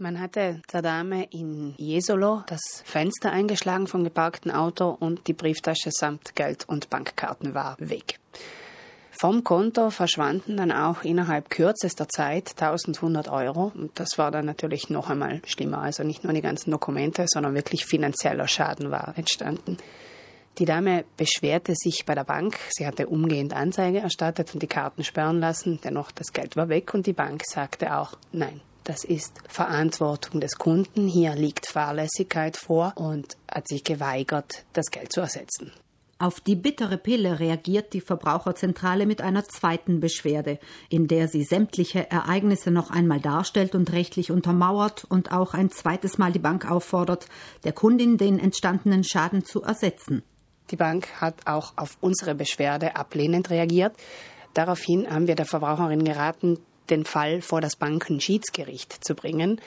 Man hatte der Dame in Jesolo das Fenster eingeschlagen vom geparkten Auto und die Brieftasche samt Geld und Bankkarten war weg. Vom Konto verschwanden dann auch innerhalb kürzester Zeit 1100 Euro. Und das war dann natürlich noch einmal schlimmer. Also nicht nur die ganzen Dokumente, sondern wirklich finanzieller Schaden war entstanden. Die Dame beschwerte sich bei der Bank. Sie hatte umgehend Anzeige erstattet und die Karten sperren lassen. Dennoch, das Geld war weg und die Bank sagte auch, nein, das ist Verantwortung des Kunden. Hier liegt Fahrlässigkeit vor und hat sich geweigert, das Geld zu ersetzen. Auf die bittere Pille reagiert die Verbraucherzentrale mit einer zweiten Beschwerde, in der sie sämtliche Ereignisse noch einmal darstellt und rechtlich untermauert und auch ein zweites Mal die Bank auffordert, der Kundin den entstandenen Schaden zu ersetzen. Die Bank hat auch auf unsere Beschwerde ablehnend reagiert. Daraufhin haben wir der Verbraucherin geraten, den Fall vor das Bankenschiedsgericht zu bringen.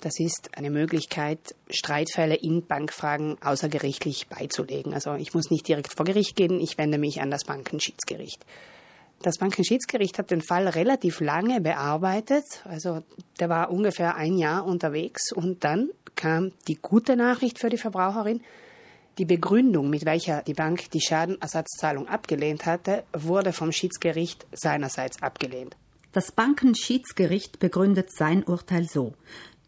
Das ist eine Möglichkeit, Streitfälle in Bankfragen außergerichtlich beizulegen. Also ich muss nicht direkt vor Gericht gehen, ich wende mich an das Bankenschiedsgericht. Das Bankenschiedsgericht hat den Fall relativ lange bearbeitet, also der war ungefähr ein Jahr unterwegs und dann kam die gute Nachricht für die Verbraucherin. Die Begründung, mit welcher die Bank die Schadenersatzzahlung abgelehnt hatte, wurde vom Schiedsgericht seinerseits abgelehnt. Das Bankenschiedsgericht begründet sein Urteil so.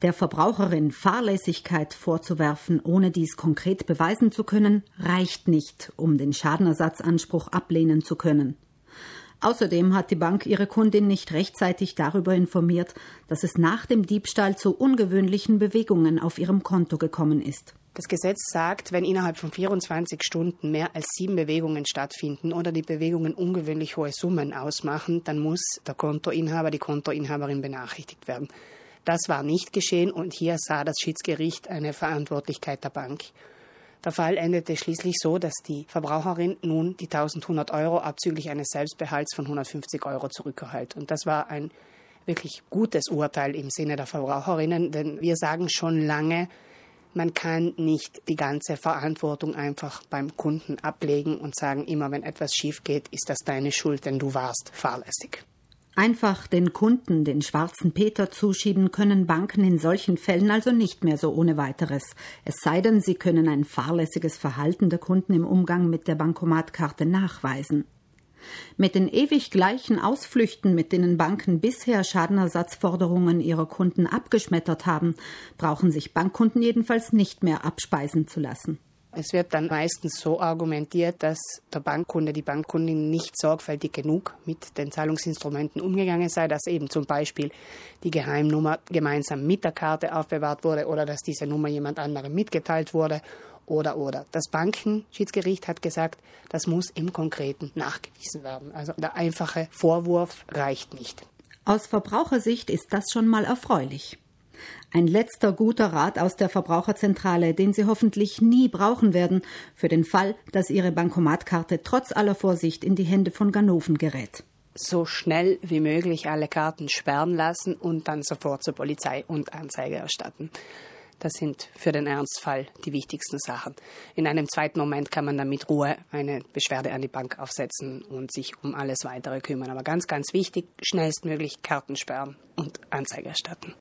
Der Verbraucherin Fahrlässigkeit vorzuwerfen, ohne dies konkret beweisen zu können, reicht nicht, um den Schadenersatzanspruch ablehnen zu können. Außerdem hat die Bank ihre Kundin nicht rechtzeitig darüber informiert, dass es nach dem Diebstahl zu ungewöhnlichen Bewegungen auf ihrem Konto gekommen ist. Das Gesetz sagt, wenn innerhalb von 24 Stunden mehr als sieben Bewegungen stattfinden oder die Bewegungen ungewöhnlich hohe Summen ausmachen, dann muss der Kontoinhaber, die Kontoinhaberin benachrichtigt werden. Das war nicht geschehen und hier sah das Schiedsgericht eine Verantwortlichkeit der Bank. Der Fall endete schließlich so, dass die Verbraucherin nun die 1100 Euro abzüglich eines Selbstbehalts von 150 Euro zurückerhält. Und das war ein wirklich gutes Urteil im Sinne der Verbraucherinnen, denn wir sagen schon lange, man kann nicht die ganze Verantwortung einfach beim Kunden ablegen und sagen, immer wenn etwas schief geht, ist das deine Schuld, denn du warst fahrlässig. Einfach den Kunden den schwarzen Peter zuschieben können Banken in solchen Fällen also nicht mehr so ohne weiteres. Es sei denn, sie können ein fahrlässiges Verhalten der Kunden im Umgang mit der Bankomatkarte nachweisen. Mit den ewig gleichen Ausflüchten, mit denen Banken bisher Schadenersatzforderungen ihrer Kunden abgeschmettert haben, brauchen sich Bankkunden jedenfalls nicht mehr abspeisen zu lassen. Es wird dann meistens so argumentiert, dass der Bankkunde, die Bankkundin nicht sorgfältig genug mit den Zahlungsinstrumenten umgegangen sei, dass eben zum Beispiel die Geheimnummer gemeinsam mit der Karte aufbewahrt wurde oder dass diese Nummer jemand anderem mitgeteilt wurde oder oder. Das Bankenschiedsgericht hat gesagt, das muss im Konkreten nachgewiesen werden. Also der einfache Vorwurf reicht nicht. Aus Verbrauchersicht ist das schon mal erfreulich. Ein letzter guter Rat aus der Verbraucherzentrale, den Sie hoffentlich nie brauchen werden, für den Fall, dass Ihre Bankomatkarte trotz aller Vorsicht in die Hände von Ganoven gerät. So schnell wie möglich alle Karten sperren lassen und dann sofort zur Polizei und Anzeige erstatten. Das sind für den Ernstfall die wichtigsten Sachen. In einem zweiten Moment kann man dann mit Ruhe eine Beschwerde an die Bank aufsetzen und sich um alles weitere kümmern. Aber ganz, ganz wichtig, schnellstmöglich Karten sperren und Anzeige erstatten.